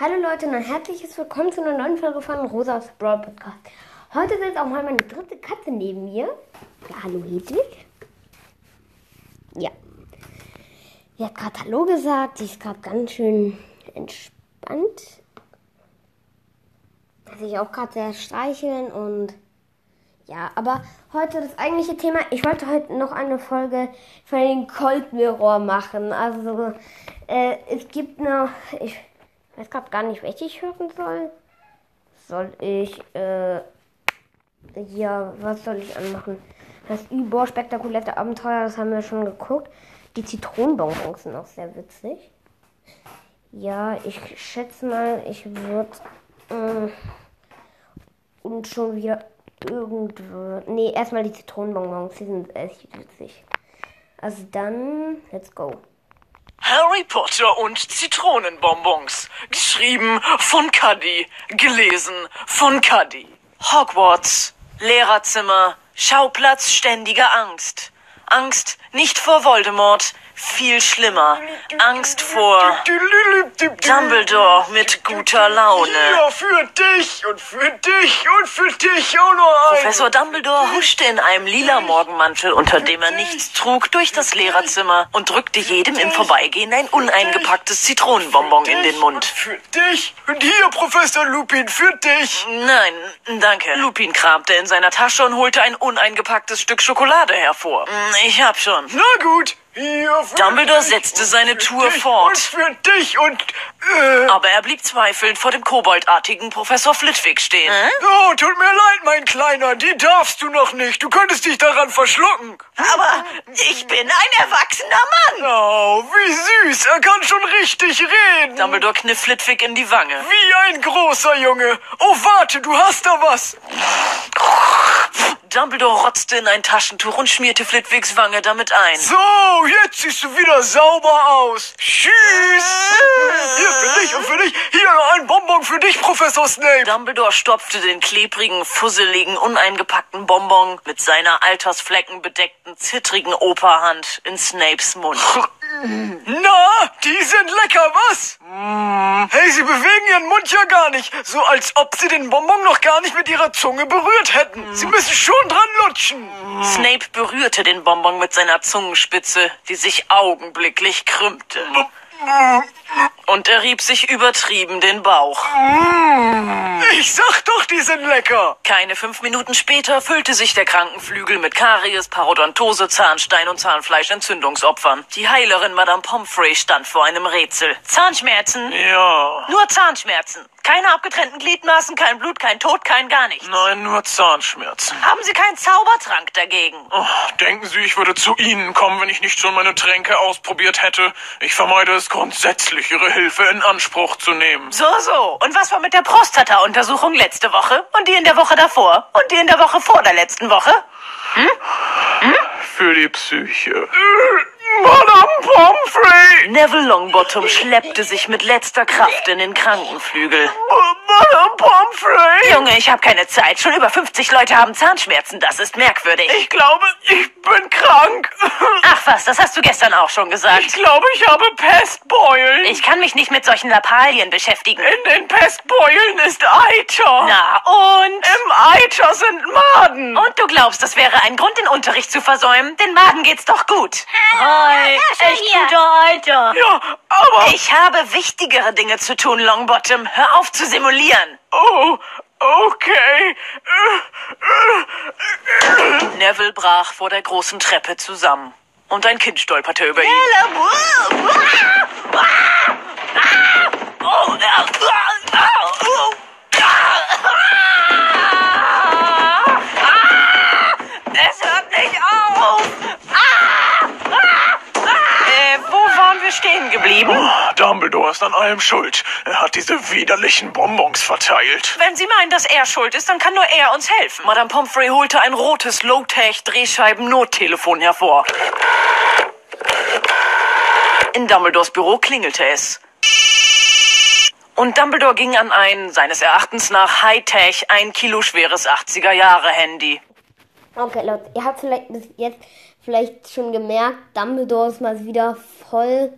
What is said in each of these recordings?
Hallo Leute und ein herzliches Willkommen zu einer neuen Folge von Rosas Brawl Podcast. Heute sitzt auch mal meine dritte Katze neben mir. Ja, hallo Hedwig. Ja. Sie hat gerade Hallo gesagt. Sie ist gerade ganz schön entspannt. Sich auch gerade sehr streicheln und ja, aber heute das eigentliche Thema. Ich wollte heute noch eine Folge von den Cold Mirror machen. Also äh, es gibt noch, ich weiß gerade gar nicht, welche ich hören soll. Soll ich, äh, ja, was soll ich anmachen? Das spektakulette Abenteuer, das haben wir schon geguckt. Die Zitronenbonbons sind auch sehr witzig. Ja, ich schätze mal, ich würde äh, und schon wieder irgendwo. Nee, erstmal die Zitronenbonbons, die sind echt witzig. Also dann, let's go. Harry Potter und Zitronenbonbons. Geschrieben von Cuddy. Gelesen von Cuddy. Hogwarts. Lehrerzimmer. Schauplatz ständiger Angst. Angst nicht vor Voldemort, viel schlimmer. Angst vor Dumbledore mit guter Laune. Ja, für dich und für dich und für dich auch noch ein. Professor Dumbledore huschte in einem lila Morgenmantel, unter dem er nichts trug, durch das Lehrerzimmer und drückte jedem im Vorbeigehen ein uneingepacktes Zitronenbonbon in den Mund. Für dich und hier, Professor Lupin, für dich. Nein, danke. Lupin kramte in seiner Tasche und holte ein uneingepacktes Stück Schokolade hervor. Ich hab schon. Na gut. Dumbledore setzte seine Tour fort. Und für dich und, äh, Aber er blieb zweifelnd vor dem koboldartigen Professor Flitwick stehen. oh, tut mir leid, mein Kleiner, die darfst du noch nicht. Du könntest dich daran verschlucken. Aber ich bin ein erwachsener Mann. Oh, wie süß, er kann schon richtig reden. Dumbledore kniff Flitwick in die Wange. Wie ein großer Junge. Oh, warte, du hast da was. Dumbledore rotzte in ein Taschentuch und schmierte Flitwicks Wange damit ein. So, jetzt siehst du wieder sauber aus. Tschüss. Hier für dich und für dich. Hier noch ein Bonbon für dich, Professor Snape. Dumbledore stopfte den klebrigen, fusseligen, uneingepackten Bonbon mit seiner altersfleckenbedeckten, zittrigen Operhand in Snapes Mund. Na, die sind lecker, was? Hey, sie bewegen ihren Mund ja gar nicht. So als ob sie den Bonbon noch gar nicht mit ihrer Zunge berührt hätten. Sie müssen schon dran lutschen. Snape berührte den Bonbon mit seiner Zungenspitze, die sich augenblicklich krümmte. Und er rieb sich übertrieben den Bauch. Ich sag doch, die sind lecker. Keine fünf Minuten später füllte sich der Krankenflügel mit Karies, Parodontose, Zahnstein und Zahnfleischentzündungsopfern. Die Heilerin Madame Pomfrey stand vor einem Rätsel. Zahnschmerzen? Ja. Nur Zahnschmerzen. Keine abgetrennten Gliedmaßen, kein Blut, kein Tod, kein gar nichts. Nein, nur Zahnschmerzen. Haben Sie keinen Zaubertrank dagegen? Oh, denken Sie, ich würde zu Ihnen kommen, wenn ich nicht schon meine Tränke ausprobiert hätte? Ich vermeide es grundsätzlich, Ihre Hilfe in Anspruch zu nehmen. So, so. Und was war mit der Prostata-Untersuchung letzte Woche? Und die in der Woche davor? Und die in der Woche vor der letzten Woche? Für die Psyche. Madame Pomfrey. Neville Longbottom schleppte sich mit letzter Kraft in den Krankenflügel. Madame Pomfrey. Junge, ich habe keine Zeit. Schon über 50 Leute haben Zahnschmerzen. Das ist merkwürdig. Ich glaube, ich bin krank. Ach was, das hast du gestern auch schon gesagt. Ich glaube, ich habe Pestbeulen. Ich kann mich nicht mit solchen Lappalien beschäftigen. In den Pestbeulen ist Eiter. Na und? Im Eiter sind Maden. Und du glaubst, das wäre ein Grund, den Unterricht zu versäumen? Den Maden geht's doch gut. Hi, echt guter Alter. Ja, aber... Ich habe wichtigere Dinge zu tun, Longbottom. Hör auf zu simulieren. Oh, okay. Neville brach vor der großen Treppe zusammen. Und ein Kind stolperte über ihn. Es hört nicht auf! Äh, wo waren wir stehen geblieben? Oh, Dumbledore ist an allem schuld. Er hat diese widerlichen Bonbons verteilt. Wenn Sie meinen, dass er schuld ist, dann kann nur er uns helfen. Madame Pomfrey holte ein rotes Low-Tech-Drehscheiben-Nottelefon hervor. In Dumbledores Büro klingelte es. Und Dumbledore ging an ein, seines Erachtens nach Hightech, ein Kilo schweres 80er-Jahre-Handy. Okay, Leute, ihr habt vielleicht bis jetzt vielleicht schon gemerkt, Dumbledore ist mal wieder voll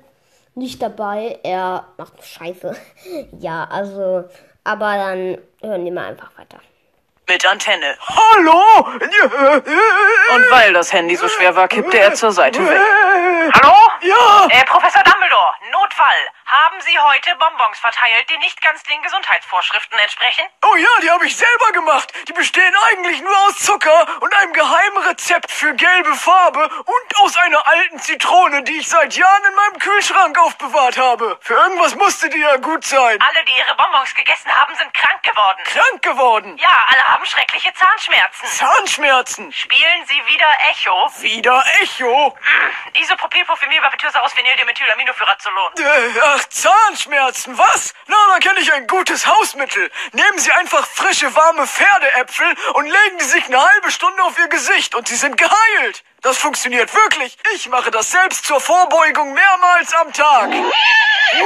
nicht dabei. Er macht Scheiße. Ja, also, aber dann hören wir mal einfach weiter. Mit Antenne. Hallo? Und weil das Handy so schwer war, kippte er zur Seite weg. Hallo? Ja, Äh, Professor Dumbledore, Notfall. Haben Sie heute Bonbons verteilt, die nicht ganz den Gesundheitsvorschriften entsprechen? oh ja, die habe ich selber gemacht. Die bestehen eigentlich nur aus Zucker und einem geheimen Rezept für gelbe Farbe und aus einer alten Zitrone, die ich seit Jahren in meinem Kühlschrank aufbewahrt habe. Für irgendwas musste die ja gut sein. Alle, die Ihre Bonbons gegessen haben, sind krank geworden. Krank geworden. Ja, alle haben schreckliche Zahnschmerzen. Zahnschmerzen. Spielen Sie wieder Echo? Wieder Echo. Isopropylformylbarbitursaus Phenyldimethylaminofurazolon. Äh, ach, Zahnschmerzen, was? Na, da kenne ich ein gutes Hausmittel. Nehmen Sie einfach frische, warme Pferdeäpfel und legen die sich eine halbe Stunde auf Ihr Gesicht und Sie sind geheilt. Das funktioniert wirklich. Ich mache das selbst zur Vorbeugung mehrmals am Tag.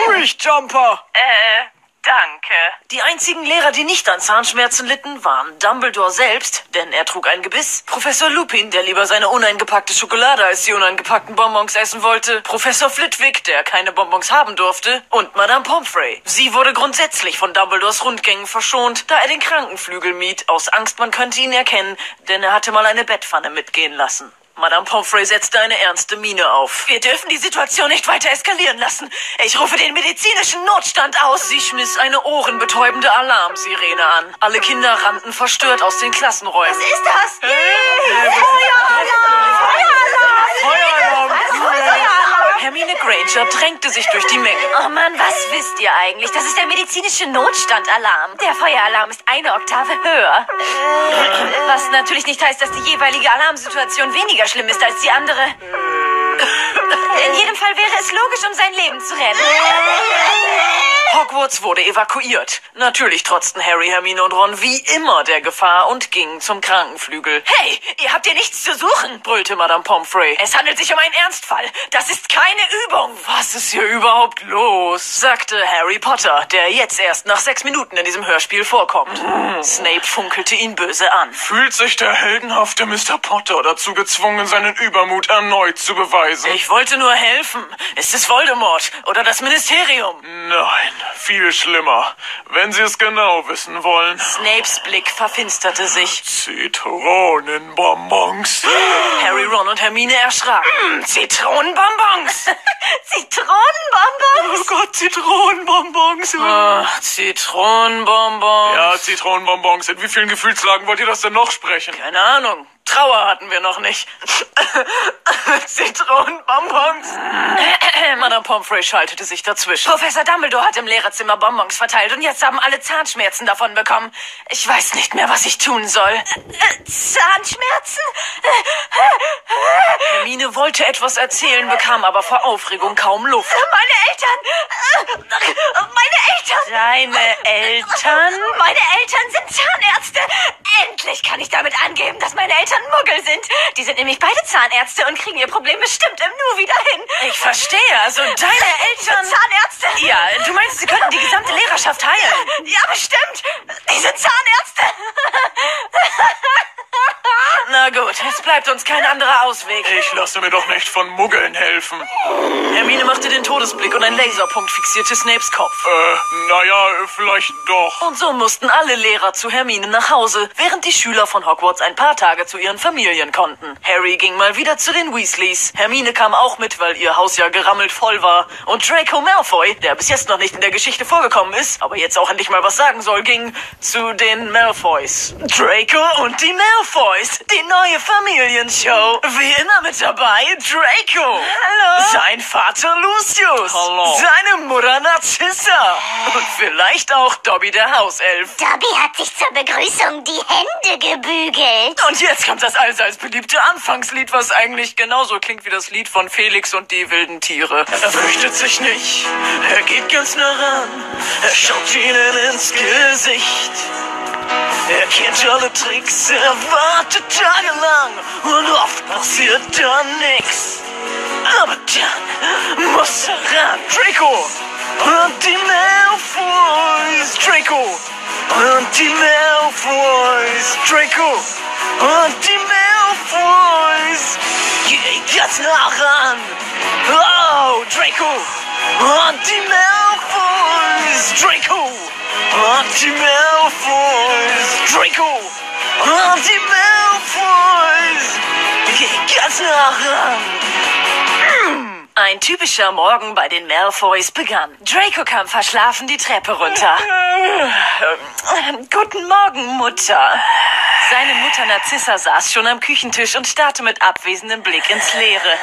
Ruhig, Jumper. Äh, danke. Die einzigen Lehrer, die nicht an Zahnschmerzen litten, waren Dumbledore selbst, denn er trug ein Gebiss, Professor Lupin, der lieber seine uneingepackte Schokolade als die uneingepackten Bonbons essen wollte, Professor Flitwick, der keine Bonbons haben durfte, und Madame Pomfrey. Sie wurde grundsätzlich von Dumbledores Rundgängen verschont, da er den Krankenflügel mied, aus Angst, man könnte ihn erkennen, denn er hatte mal eine Bettpfanne mitgehen lassen. Madame Pomfrey setzte eine ernste Miene auf. Wir dürfen die Situation nicht weiter eskalieren lassen. Ich rufe den medizinischen Notstand aus. Sie schmiss eine ohrenbetäubende Alarmsirene an. Alle Kinder rannten verstört aus den Klassenräumen. Was ist das? Hermine Granger drängte sich durch die Menge. Oh Mann, was wisst ihr eigentlich? Das ist der medizinische Notstandalarm. Der Feueralarm ist eine Oktave höher. Was natürlich nicht heißt, dass die jeweilige Alarmsituation weniger schlimm ist als die andere. In jedem Fall wäre es logisch, um sein Leben zu retten. Hogwarts wurde evakuiert. Natürlich trotzten Harry, Hermine und Ron wie immer der Gefahr und gingen zum Krankenflügel. Hey, ihr habt hier nichts zu suchen. brüllte Madame Pomfrey. Es handelt sich um einen Ernstfall. Das ist keine Übung. Was ist hier überhaupt los? sagte Harry Potter, der jetzt erst nach sechs Minuten in diesem Hörspiel vorkommt. Snape funkelte ihn böse an. Fühlt sich der heldenhafte Mr. Potter dazu gezwungen, seinen Übermut erneut zu beweisen? Ich wollte nur helfen. Ist es Voldemort oder das Ministerium? Nein, viel schlimmer. Wenn Sie es genau wissen wollen. Snapes Blick verfinsterte sich. Zitronenbonbons. Harry, Ron und Hermine erschraken. Zitronenbonbons. Oh Zitronenbonbons? Gott, Zitronenbonbons. Ach, Zitronenbonbons. Ja, Zitronenbonbons. In wie vielen Gefühlslagen wollt ihr das denn noch sprechen? Keine Ahnung. Trauer hatten wir noch nicht. Zitronenbonbons. Madame Pomfrey schaltete sich dazwischen. Professor Dumbledore hat im Lehrerzimmer Bonbons verteilt und jetzt haben alle Zahnschmerzen davon bekommen. Ich weiß nicht mehr, was ich tun soll. Zahnschmerzen? Hermine wollte etwas erzählen, bekam aber vor Aufregung kaum Luft. Meine Eltern! Meine Eltern! Deine Eltern? Meine Eltern sind Zahnärzte! Endlich kann ich damit angeben, dass meine Eltern Muggel sind. Die sind nämlich beide Zahnärzte und kriegen ihr Problem bestimmt im Nu wieder hin. Ich verstehe, also deine Eltern... Zahnärzte? Ja, du meinst, sie könnten die gesamte Lehrerschaft heilen? Ja, bestimmt. Die sind Zahnärzte. Na gut, es bleibt uns kein anderer Ausweg. Ich lasse mir doch nicht von Muggeln helfen. Hermine machte den Todesblick und ein Laserpunkt fixierte Snapes Kopf. Äh, naja, vielleicht doch. Und so mussten alle Lehrer zu Hermine nach Hause, während die Schüler von Hogwarts ein paar Tage zu ihren Familien konnten. Harry ging mal wieder zu den Weasleys. Hermine kam auch mit, weil ihr Haus ja gerammelt voll war. Und Draco Malfoy, der bis jetzt noch nicht in der Geschichte vorgekommen ist, aber jetzt auch endlich mal was sagen soll, ging zu den Malfoys. Draco und die Malfoys, die neue Familienshow. Wie immer mit dabei Draco. Hallo. Sein Vater Lucius. Hallo. Seine Mutter Narcissa. Und vielleicht auch Dobby der Hauself. Dobby hat sich zur Begrüßung die Hände gebügelt. Und jetzt kommt das allseits beliebte Anfangslied, was eigentlich genauso klingt wie das Lied von Felix und die wilden Tiere. Er fürchtet sich nicht, er geht ganz nah ran, er schaut ihnen ins Gesicht. Er kennt alle Tricks, er wartet tagelang und oft passiert dann nix. Aber dann muss er ran. Draco! Und die Malfoys! Draco! Und die Malfoys! Draco! Und die Malfoys! Geh ganz nah ran! Oh, Draco! Und die Malfoys! Draco! Die Malfoys! Draco! Die Malfoys! Gegattern! Ein typischer Morgen bei den Malfoys begann. Draco kam verschlafen die Treppe runter. Guten Morgen, Mutter. Seine Mutter Narzissa saß schon am Küchentisch und starrte mit abwesendem Blick ins Leere.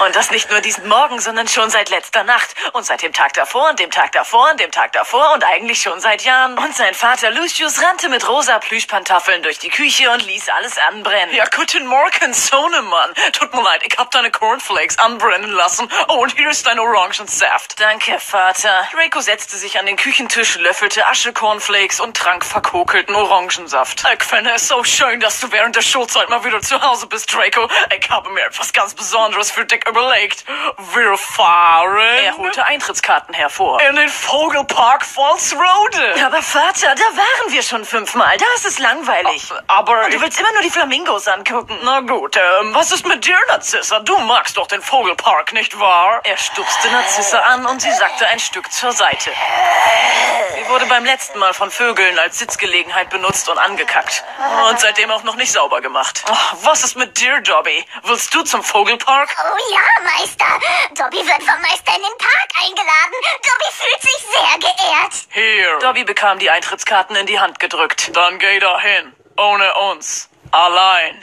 Und das nicht nur diesen Morgen, sondern schon seit letzter Nacht. Und seit dem Tag davor und dem Tag davor und dem Tag davor und eigentlich schon seit Jahren. Und sein Vater Lucius rannte mit rosa Plüschpantoffeln durch die Küche und ließ alles anbrennen. Ja, guten Morgen, Sohnemann. Tut mir leid, ich hab deine Cornflakes anbrennen lassen. Oh, und hier ist dein Orangensaft. Danke, Vater. Draco setzte sich an den Küchentisch, löffelte Asche-Cornflakes und trank verkokelten Orangensaft. Ich finde es so schön, dass du während der Schulzeit mal wieder zu Hause bist, Draco. Ich habe mir etwas ganz Besonderes für dich überlegt. Wir fahren... Er holte Eintrittskarten hervor. In den Vogelpark Volsrode. Aber Vater, da waren wir schon fünfmal. Da ist es langweilig. Aber... Du willst immer nur die Flamingos angucken. Na gut, ähm, was ist mit dir, Narzissa? Du magst doch den Vogelpark, nicht wahr? Er stupste Narzissa an und sie sackte ein Stück zur Seite. Sie wurde beim letzten Mal von Vögeln als Sitzgelegenheit benutzt und angekackt. Und seitdem auch noch nicht sauber gemacht. Oh, was ist mit dir, Dobby? Willst du zum Vogelpark? Oh ja, Meister. Dobby wird vom Meister in den Park eingeladen. Dobby fühlt sich sehr geehrt. Hier. Dobby bekam die Eintrittskarten in die Hand gedrückt. Dann geh da hin. Ohne uns. Allein.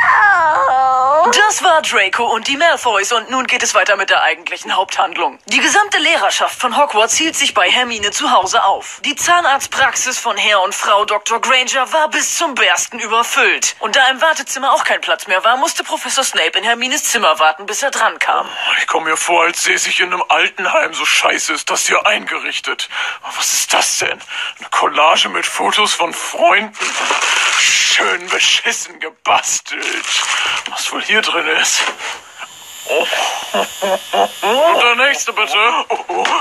Oh. Das war Draco und die Malfoys und nun geht es weiter mit der eigentlichen Haupthandlung. Die gesamte Lehrerschaft von Hogwarts hielt sich bei Hermine zu Hause auf. Die Zahnarztpraxis von Herr und Frau Dr. Granger war bis zum Bersten überfüllt. Und da im Wartezimmer auch kein Platz mehr war, musste Professor Snape in Hermines Zimmer warten, bis er dran kam. Ich komme mir vor, als säße ich in einem Altenheim. So scheiße ist das hier eingerichtet. Was ist das denn? Eine Collage mit Fotos von Freunden? Schön beschissen gebastelt. Was wohl hier drin ist? Und der nächste bitte.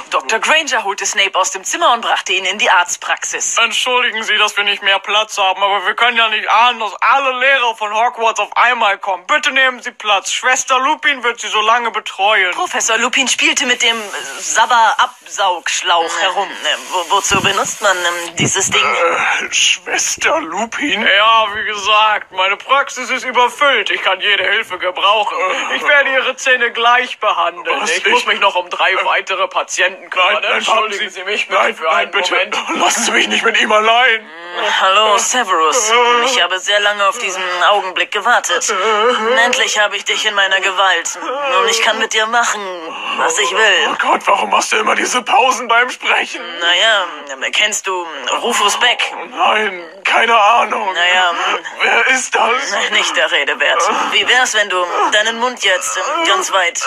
Dr. Granger holte Snape aus dem Zimmer und brachte ihn in die Arztpraxis. Entschuldigen Sie, dass wir nicht mehr Platz haben, aber wir können ja nicht ahnen, dass alle Lehrer von Hogwarts auf einmal kommen. Bitte nehmen Sie Platz. Schwester Lupin wird Sie so lange betreuen. Professor Lupin spielte mit dem äh, Sabber-Absaugschlauch herum. Äh, wo, wozu benutzt man ähm, dieses Ding? Äh, Schwester Lupin? Ja, wie gesagt, meine Praxis ist überfüllt. Ich kann jede Hilfe gebrauchen. Ich werde Ihre Zähne gleich behandeln. Was? Ich muss Ich- mich noch um drei weitere Patienten kümmern. Entschuldigen haben Sie mich bitte nein, für nein, einen bitte. Moment. Lassen Sie mich nicht mit ihm allein. Hallo, Severus. Ich habe sehr lange auf diesen Augenblick gewartet. Endlich habe ich dich in meiner Gewalt. Und ich kann mit dir machen, was ich Oh will. Gott, warum machst du immer diese Pausen beim Sprechen? Naja, kennst du Rufus Beck? Nein, keine Ahnung. Naja, Wer ist das? nicht der Rede wert. Wie wär's, wenn du deinen Mund jetzt ganz weit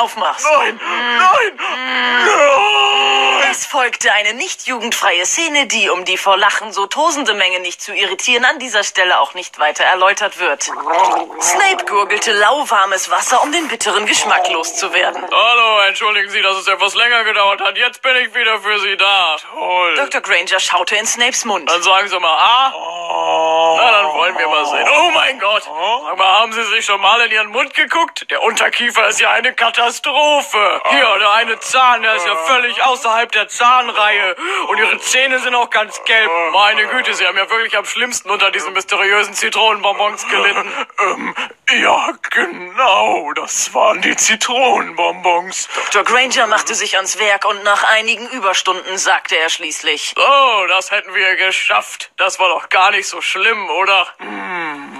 aufmachst? Nein, nein, nein. Es folgte eine nicht jugendfreie Szene, die, um die vor Lachen so tosende Menge nicht zu irritieren, an dieser Stelle auch nicht weiter erläutert wird. Snape gurgelte lauwarmes Wasser, um den bitteren Geschmack loszuwerden. Hallo, entschuldigen Sie, dass es etwas länger gedauert hat. Jetzt bin ich wieder für Sie da. Toll. Dr. Granger schaute in Snapes Mund. Dann sagen Sie mal, ah? Oh. Na, dann wollen wir mal sehen. Oh mein Gott. Sag mal, haben Sie sich schon mal in Ihren Mund geguckt? Der Unterkiefer ist ja eine Katastrophe. Hier, der eine Zahn, der ist ja völlig außerhalb der Zahnreihe. Und Ihre Zähne sind auch ganz gelb. Meine Güte, Sie haben ja wirklich am schlimmsten unter diesen mysteriösen Zitronenbonbons gelitten. Ähm, ja, genau. Das waren die Zitronenbonbons. Dr. Granger machte sich ans Werk und nach einigen Überstunden sagte er schließlich. Oh, das hätten wir geschafft. Das war doch gar nicht so schlimm, oder?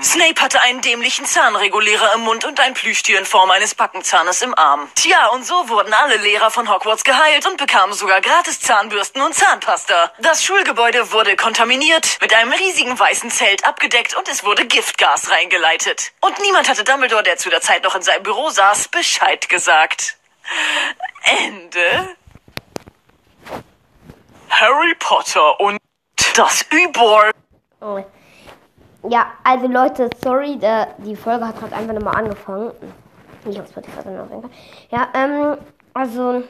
Snape hatte einen dämlichen Zahnregulierer im Mund und ein Plüschtier in Form eines Backenzahnes im Arm. Tja, und so wurden alle Lehrer von Hogwarts geheilt und bekamen sogar gratis Zahnbürsten und Zahnpasta. Das Schulgebäude wurde kontaminiert, mit einem riesigen weißen Zelt abgedeckt und es wurde Giftgas reingeleitet. Und niemand hatte Dumbledore, der zu der Zeit noch in seinem Büro saß, Bescheid gesagt. Ende. Harry Potter und das Übor. Oh. Ja, also Leute, sorry, der, die Folge hat gerade einfach nochmal angefangen. Ich auf Spotify dann Fall. Ja, ähm, also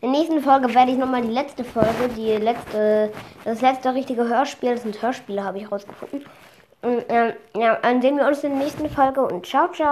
in der nächsten Folge werde ich nochmal die letzte Folge, die letzte, das letzte richtige Hörspiel, das sind Hörspiele, habe ich rausgefunden. Und, ähm, ja, dann sehen wir uns in der nächsten Folge und ciao, ciao.